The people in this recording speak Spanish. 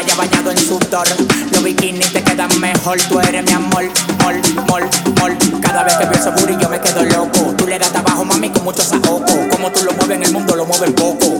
playa bañado en sudor. Los bikinis te quedan mejor, tú eres mi amor, mol, mol, mol. Cada vez que veo ese booty yo me quedo loco. Tú le das trabajo, mami, con mucho saoco. Como tú lo mueves en el mundo, lo mueves poco.